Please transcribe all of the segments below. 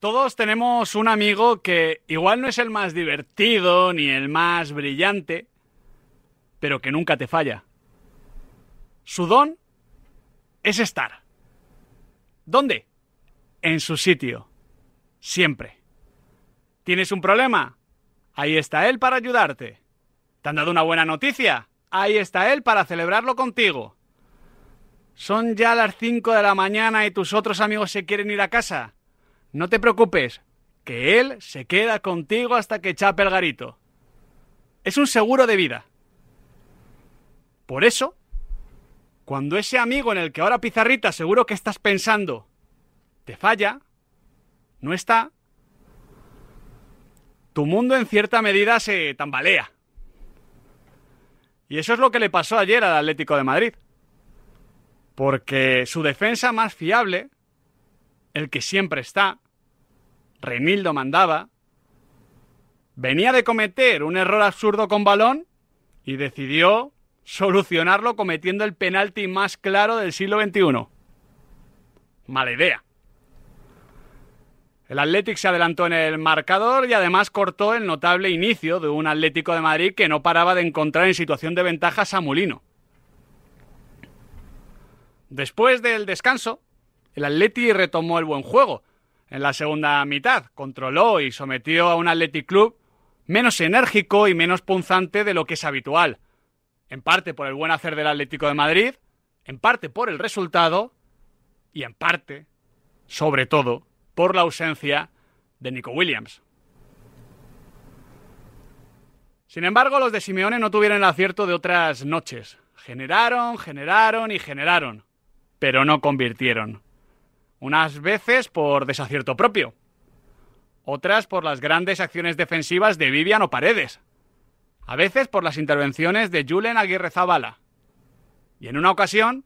Todos tenemos un amigo que igual no es el más divertido ni el más brillante, pero que nunca te falla. Su don es estar. ¿Dónde? En su sitio. Siempre. ¿Tienes un problema? Ahí está él para ayudarte. ¿Te han dado una buena noticia? Ahí está él para celebrarlo contigo. Son ya las 5 de la mañana y tus otros amigos se quieren ir a casa. No te preocupes, que él se queda contigo hasta que chape el garito. Es un seguro de vida. Por eso, cuando ese amigo en el que ahora Pizarrita seguro que estás pensando te falla, no está, tu mundo en cierta medida se tambalea. Y eso es lo que le pasó ayer al Atlético de Madrid. Porque su defensa más fiable el que siempre está, Reinildo mandaba, venía de cometer un error absurdo con balón y decidió solucionarlo cometiendo el penalti más claro del siglo XXI. Mala idea. El Athletic se adelantó en el marcador y además cortó el notable inicio de un Atlético de Madrid que no paraba de encontrar en situación de ventaja a Samulino. Después del descanso, el Atleti retomó el buen juego. En la segunda mitad controló y sometió a un Athletic Club menos enérgico y menos punzante de lo que es habitual. En parte por el buen hacer del Atlético de Madrid, en parte por el resultado y en parte, sobre todo, por la ausencia de Nico Williams. Sin embargo, los de Simeone no tuvieron el acierto de otras noches. Generaron, generaron y generaron, pero no convirtieron unas veces por desacierto propio, otras por las grandes acciones defensivas de Vivian o Paredes, a veces por las intervenciones de Julen Aguirre Zabala, y en una ocasión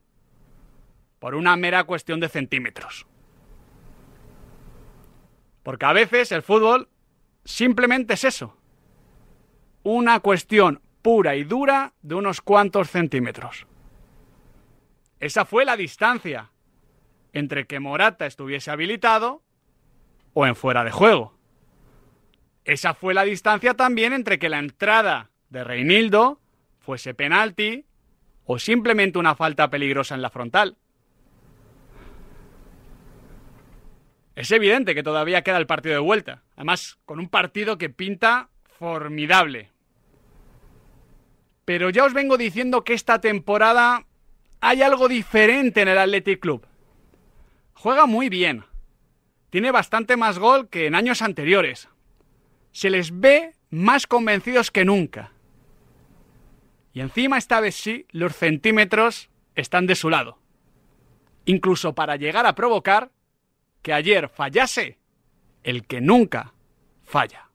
por una mera cuestión de centímetros. Porque a veces el fútbol simplemente es eso, una cuestión pura y dura de unos cuantos centímetros. Esa fue la distancia entre que Morata estuviese habilitado o en fuera de juego. Esa fue la distancia también entre que la entrada de Reinildo fuese penalti o simplemente una falta peligrosa en la frontal. Es evidente que todavía queda el partido de vuelta, además con un partido que pinta formidable. Pero ya os vengo diciendo que esta temporada hay algo diferente en el Athletic Club. Juega muy bien. Tiene bastante más gol que en años anteriores. Se les ve más convencidos que nunca. Y encima esta vez sí, los centímetros están de su lado. Incluso para llegar a provocar que ayer fallase el que nunca falla.